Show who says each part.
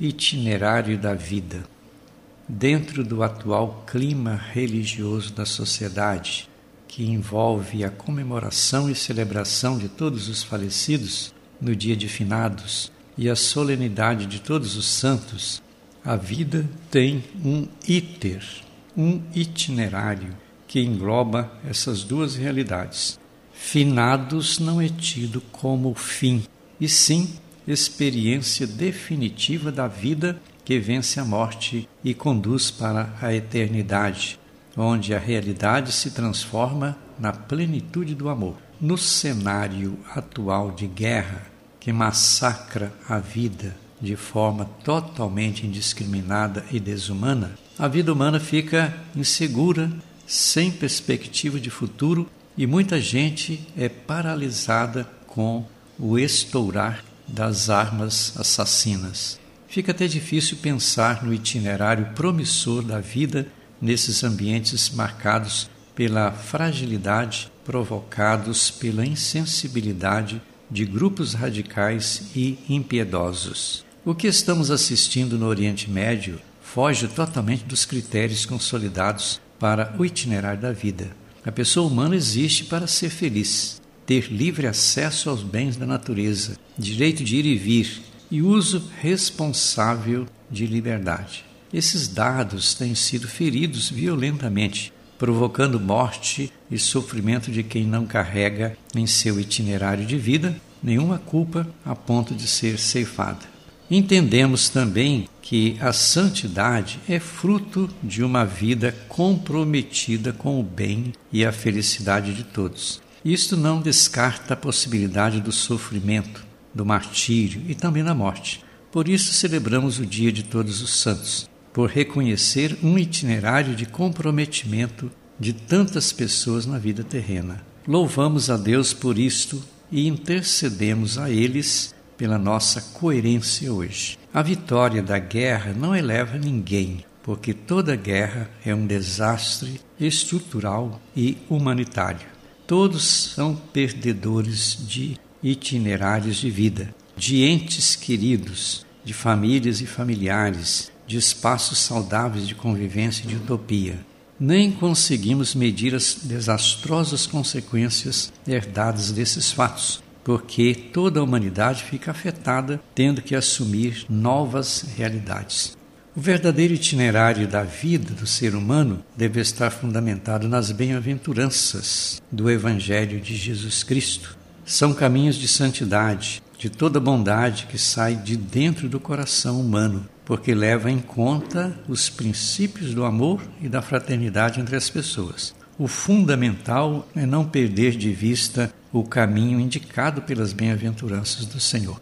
Speaker 1: itinerário da vida. Dentro do atual clima religioso da sociedade, que envolve a comemoração e celebração de todos os falecidos no dia de finados e a solenidade de todos os santos, a vida tem um iter, um itinerário que engloba essas duas realidades. Finados não é tido como fim, e sim experiência definitiva da vida que vence a morte e conduz para a eternidade, onde a realidade se transforma na plenitude do amor. No cenário atual de guerra, que massacra a vida de forma totalmente indiscriminada e desumana, a vida humana fica insegura, sem perspectiva de futuro e muita gente é paralisada com o estourar das armas assassinas. Fica até difícil pensar no itinerário promissor da vida nesses ambientes marcados pela fragilidade, provocados pela insensibilidade de grupos radicais e impiedosos. O que estamos assistindo no Oriente Médio foge totalmente dos critérios consolidados para o itinerário da vida. A pessoa humana existe para ser feliz, ter livre acesso aos bens da natureza, direito de ir e vir e uso responsável de liberdade. Esses dados têm sido feridos violentamente, provocando morte e sofrimento de quem não carrega em seu itinerário de vida nenhuma culpa a ponto de ser ceifada. Entendemos também que a santidade é fruto de uma vida comprometida com o bem e a felicidade de todos. Isto não descarta a possibilidade do sofrimento, do martírio e também da morte. Por isso celebramos o Dia de Todos os Santos, por reconhecer um itinerário de comprometimento de tantas pessoas na vida terrena. Louvamos a Deus por isto e intercedemos a eles pela nossa coerência hoje. A vitória da guerra não eleva ninguém, porque toda guerra é um desastre estrutural e humanitário. Todos são perdedores de itinerários de vida, de entes queridos, de famílias e familiares, de espaços saudáveis de convivência e de utopia. Nem conseguimos medir as desastrosas consequências herdadas desses fatos, porque toda a humanidade fica afetada, tendo que assumir novas realidades. O verdadeiro itinerário da vida do ser humano deve estar fundamentado nas bem-aventuranças do Evangelho de Jesus Cristo. São caminhos de santidade, de toda bondade que sai de dentro do coração humano, porque leva em conta os princípios do amor e da fraternidade entre as pessoas. O fundamental é não perder de vista o caminho indicado pelas bem-aventuranças do Senhor.